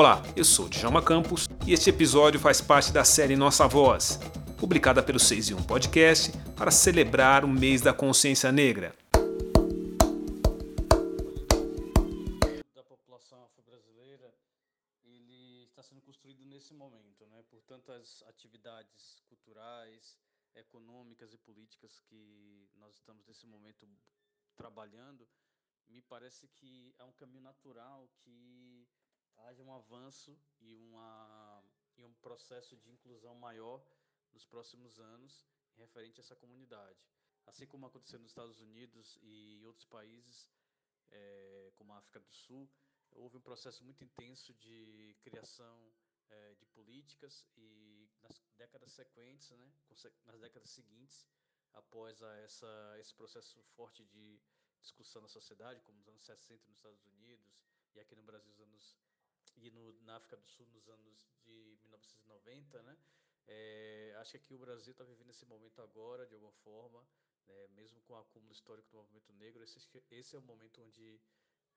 Olá, eu sou Djalma Campos e este episódio faz parte da série Nossa Voz, publicada pelo 6 e 1 Podcast para celebrar o mês da consciência negra. da população afro-brasileira ele está sendo construído nesse momento, né, por tantas atividades culturais, econômicas e políticas que nós estamos nesse momento trabalhando, me parece que é um caminho natural que haja um avanço e, uma, e um processo de inclusão maior nos próximos anos referente a essa comunidade. Assim como aconteceu nos Estados Unidos e outros países, é, como a África do Sul, houve um processo muito intenso de criação é, de políticas e nas décadas sequentes, né, nas décadas seguintes, após a essa, esse processo forte de discussão na sociedade, como nos anos 60 nos Estados Unidos e aqui no Brasil nos anos e no, na África do Sul nos anos de 1990, né? É, acho que aqui o Brasil está vivendo esse momento agora, de alguma forma, né? mesmo com o acúmulo histórico do movimento negro, esse, esse é o momento onde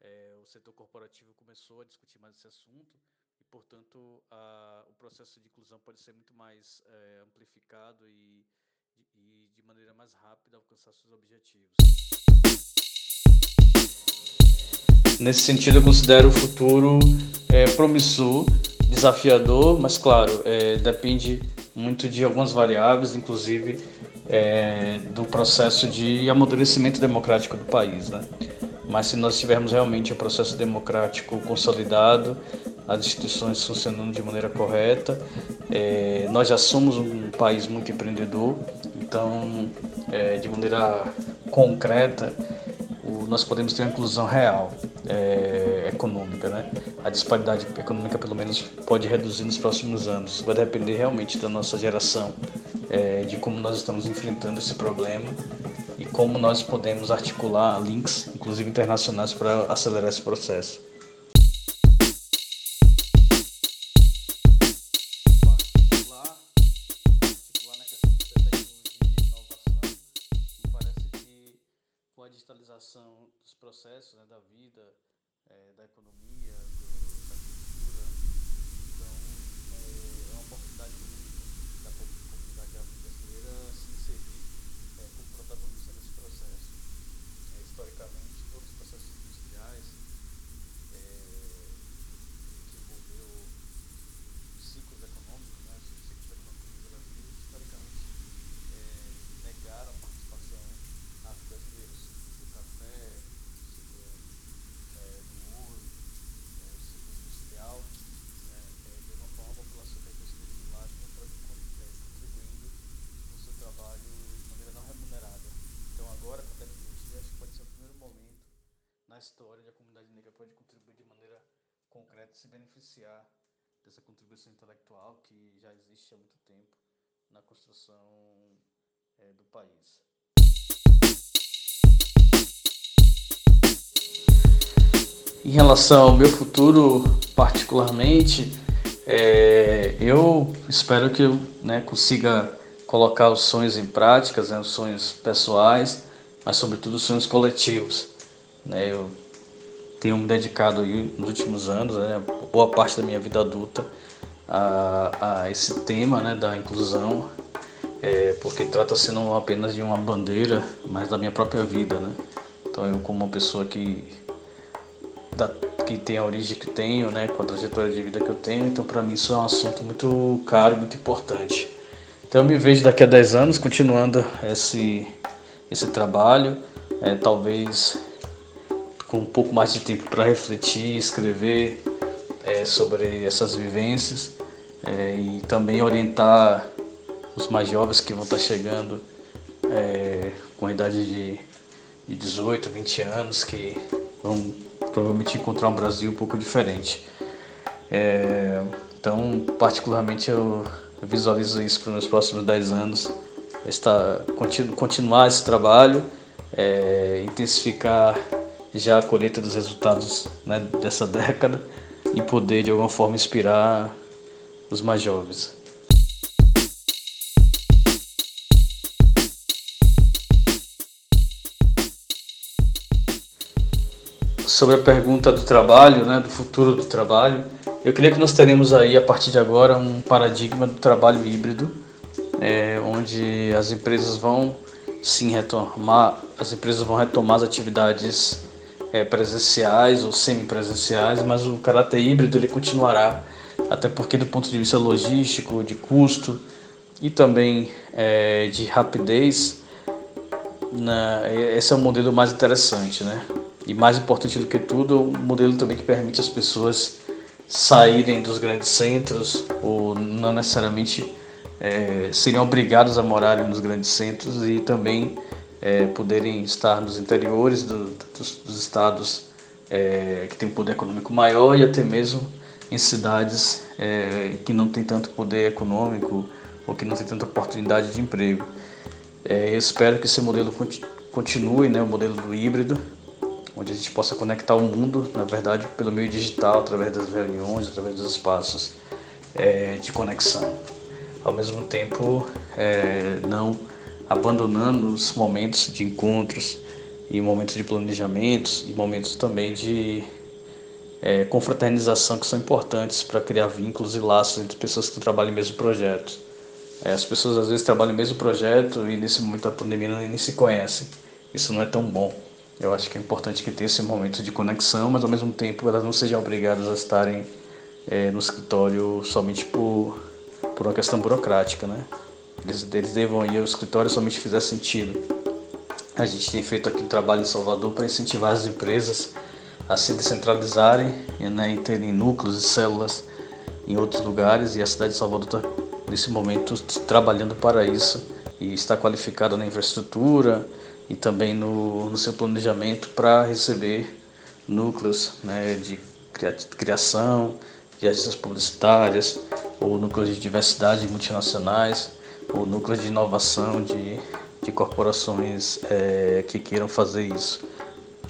é, o setor corporativo começou a discutir mais esse assunto e, portanto, a, o processo de inclusão pode ser muito mais é, amplificado e, e, de maneira mais rápida, alcançar seus objetivos. Nesse sentido, eu considero o futuro é, promissor, desafiador, mas claro, é, depende muito de algumas variáveis, inclusive é, do processo de amadurecimento democrático do país. Né? Mas se nós tivermos realmente o um processo democrático consolidado, as instituições funcionando de maneira correta, é, nós já somos um país muito empreendedor, então, é, de maneira concreta, o, nós podemos ter uma inclusão real é, econômica, né? A disparidade econômica, pelo menos, pode reduzir nos próximos anos. Vai depender realmente da nossa geração, é, de como nós estamos enfrentando esse problema e como nós podemos articular links, inclusive internacionais, para acelerar esse processo. Se beneficiar dessa contribuição intelectual que já existe há muito tempo na construção é, do país. Em relação ao meu futuro, particularmente, é, eu espero que eu né, consiga colocar os sonhos em práticas, né, os sonhos pessoais, mas sobretudo os sonhos coletivos. Né, eu tenho me dedicado aí, nos últimos anos, né, boa parte da minha vida adulta, a, a esse tema né, da inclusão, é, porque trata-se não apenas de uma bandeira, mas da minha própria vida. Né? Então eu como uma pessoa que da, que tem a origem que tenho, né, com a trajetória de vida que eu tenho, então para mim isso é um assunto muito caro, muito importante. Então eu me vejo daqui a 10 anos continuando esse, esse trabalho, é, talvez com um pouco mais de tempo para refletir, escrever é, sobre essas vivências é, e também orientar os mais jovens que vão estar chegando é, com a idade de, de 18, 20 anos, que vão provavelmente encontrar um Brasil um pouco diferente. É, então, particularmente, eu visualizo isso para os próximos 10 anos, está, continu, continuar esse trabalho, é, intensificar já a colheita dos resultados né, dessa década e poder, de alguma forma, inspirar os mais jovens. sobre a pergunta do trabalho, né, do futuro do trabalho, Eu creio que nós teremos aí a partir de agora um paradigma do trabalho híbrido, é, onde as empresas vão sim retomar, as empresas vão retomar as atividades é, presenciais ou semipresenciais, mas o caráter híbrido ele continuará, até porque do ponto de vista logístico, de custo e também é, de rapidez, né, esse é o modelo mais interessante, né? E mais importante do que tudo, é um modelo também que permite as pessoas saírem dos grandes centros ou não necessariamente é, seriam obrigados a morarem nos grandes centros e também é, poderem estar nos interiores do, dos, dos, estados é, que têm poder econômico maior e até mesmo em cidades é, que não têm tanto poder econômico ou que não têm tanta oportunidade de emprego. É, eu espero que esse modelo continue, né, o modelo do híbrido, onde a gente possa conectar o mundo, na verdade, pelo meio digital, através das reuniões, através dos espaços é, de conexão. Ao mesmo tempo, é, não abandonando os momentos de encontros e momentos de planejamentos e momentos também de é, confraternização que são importantes para criar vínculos e laços entre pessoas que trabalham em mesmo projeto. É, as pessoas às vezes trabalham no mesmo projeto e nesse momento da pandemia nem se conhecem. Isso não é tão bom. Eu acho que é importante que tenha esse momento de conexão, mas ao mesmo tempo elas não sejam obrigadas a estarem é, no escritório somente por, por uma questão burocrática, né? Eles, eles devam ir ao escritório somente fizer sentido. A gente tem feito aqui um trabalho em Salvador para incentivar as empresas a se descentralizarem né, e terem núcleos e células em outros lugares e a cidade de Salvador está nesse momento trabalhando para isso e está qualificada na infraestrutura, e também no, no seu planejamento para receber núcleos né, de criação, de agências publicitárias, ou núcleos de diversidade multinacionais, ou núcleos de inovação de, de corporações é, que queiram fazer isso.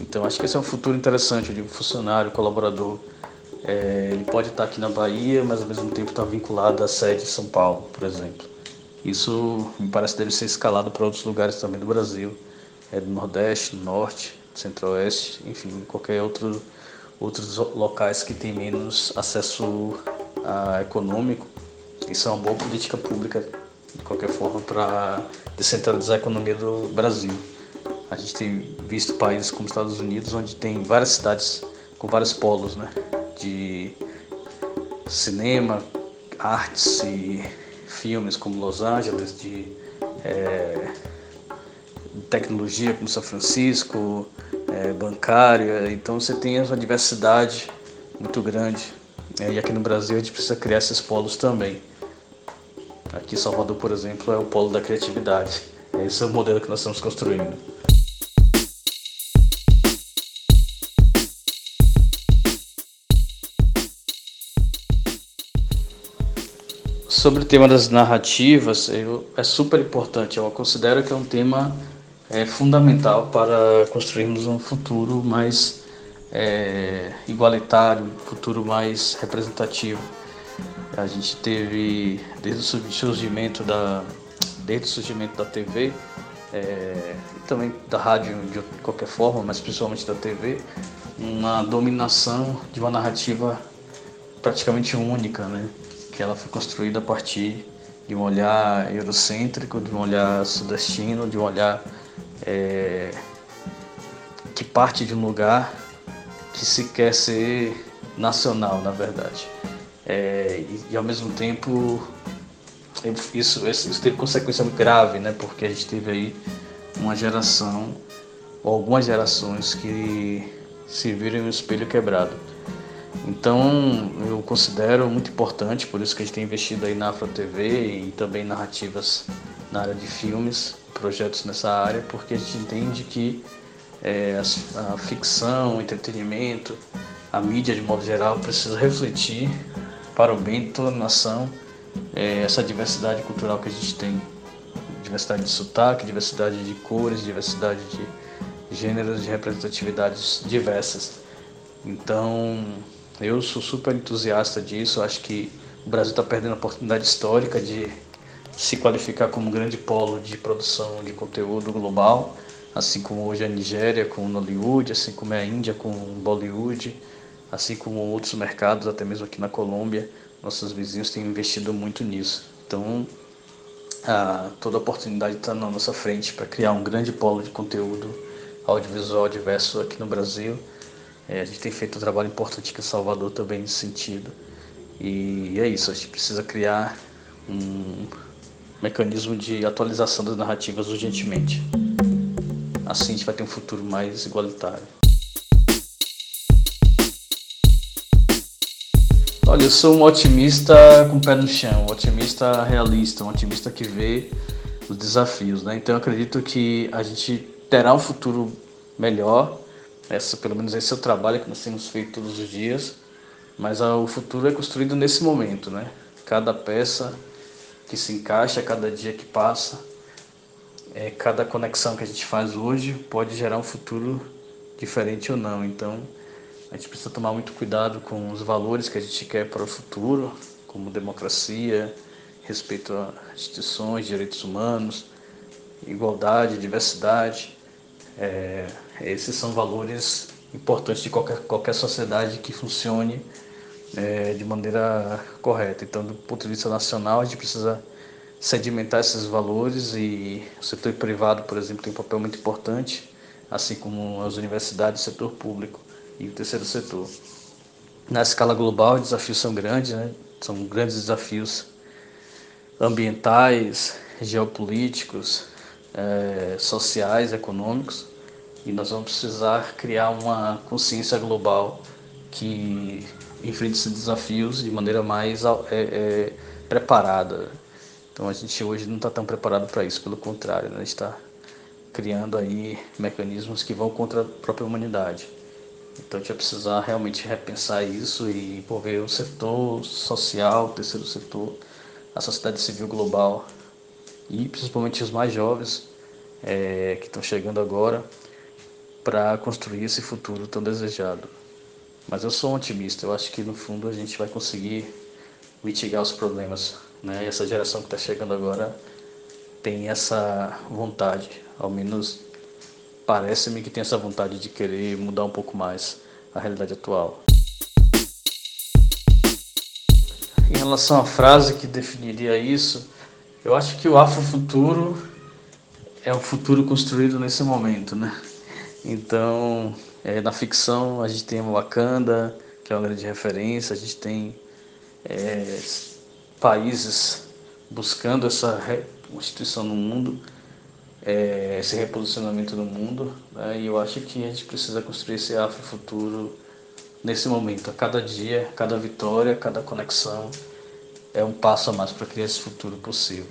Então acho que esse é um futuro interessante, eu digo funcionário, colaborador. É, ele pode estar aqui na Bahia, mas ao mesmo tempo está vinculado à sede de São Paulo, por exemplo. Isso me parece deve ser escalado para outros lugares também do Brasil é do Nordeste, do Norte, Centro-Oeste, enfim, qualquer outro, outros locais que tem menos acesso a econômico. Isso é uma boa política pública, de qualquer forma, para descentralizar a economia do Brasil. A gente tem visto países como Estados Unidos, onde tem várias cidades com vários polos né, de cinema, artes e filmes, como Los Angeles, de é, tecnologia como São Francisco, é, bancária, então você tem uma diversidade muito grande. É, e aqui no Brasil a gente precisa criar esses polos também. Aqui em Salvador, por exemplo, é o polo da criatividade. Esse é o modelo que nós estamos construindo. Sobre o tema das narrativas, eu, é super importante. Eu considero que é um tema é fundamental para construirmos um futuro mais é, igualitário, um futuro mais representativo. A gente teve desde o surgimento da desde o surgimento da TV é, e também da rádio de qualquer forma, mas principalmente da TV, uma dominação de uma narrativa praticamente única, né? Que ela foi construída a partir de um olhar eurocêntrico, de um olhar sudestino, de um olhar é, que parte de um lugar que se quer ser nacional, na verdade. É, e, e, ao mesmo tempo isso, isso teve consequência grave, né? Porque a gente teve aí uma geração, ou algumas gerações que se viram em um espelho quebrado. Então eu considero muito importante, por isso que a gente tem investido aí na Afro TV e também narrativas na área de filmes, projetos nessa área, porque a gente entende que é, a, a ficção, o entretenimento, a mídia de modo geral precisa refletir para o bem de toda a nação é, essa diversidade cultural que a gente tem. Diversidade de sotaque, diversidade de cores, diversidade de gêneros, de representatividades diversas. Então, eu sou super entusiasta disso. Acho que o Brasil está perdendo a oportunidade histórica de se qualificar como um grande polo de produção de conteúdo global, assim como hoje a Nigéria com o Nollywood, assim como é a Índia com o Bollywood, assim como outros mercados, até mesmo aqui na Colômbia, nossos vizinhos têm investido muito nisso. Então, a, toda oportunidade está na nossa frente para criar um grande polo de conteúdo audiovisual diverso aqui no Brasil. É, a gente tem feito um trabalho importante aqui em Salvador também nesse sentido. E é isso, a gente precisa criar um mecanismo de atualização das narrativas urgentemente. Assim a gente vai ter um futuro mais igualitário. Olha, eu sou um otimista com o pé no chão, um otimista realista, um otimista que vê os desafios, né? Então eu acredito que a gente terá um futuro melhor. Essa, pelo menos esse é o trabalho que nós temos feito todos os dias. Mas o futuro é construído nesse momento, né? Cada peça que se encaixa, cada dia que passa, é, cada conexão que a gente faz hoje pode gerar um futuro diferente ou não. Então a gente precisa tomar muito cuidado com os valores que a gente quer para o futuro, como democracia, respeito a instituições, direitos humanos, igualdade, diversidade. É, esses são valores importantes de qualquer, qualquer sociedade que funcione é, de maneira correta. Então, do ponto de vista nacional, a gente precisa sedimentar esses valores e o setor privado, por exemplo, tem um papel muito importante, assim como as universidades e o setor público e o terceiro setor. Na escala global, os desafios são grandes, né? são grandes desafios ambientais, geopolíticos, é, sociais, econômicos, e nós vamos precisar criar uma consciência global que enfrente esses desafios de maneira mais é, é, preparada. Então a gente hoje não está tão preparado para isso, pelo contrário, né? a gente está criando aí mecanismos que vão contra a própria humanidade. Então a gente vai precisar realmente repensar isso e envolver o setor social, o terceiro setor, a sociedade civil global e principalmente os mais jovens é, que estão chegando agora para construir esse futuro tão desejado. Mas eu sou um otimista, eu acho que no fundo a gente vai conseguir mitigar os problemas. Né? E essa geração que está chegando agora tem essa vontade, ao menos parece-me que tem essa vontade de querer mudar um pouco mais a realidade atual. Em relação à frase que definiria isso, eu acho que o afrofuturo é um futuro construído nesse momento, né? Então, é, na ficção a gente tem o Wakanda, que é uma grande referência, a gente tem é, países buscando essa constituição no mundo é, esse reposicionamento no mundo. Né? E eu acho que a gente precisa construir esse afro-futuro nesse momento. A cada dia, cada vitória, cada conexão é um passo a mais para criar esse futuro possível.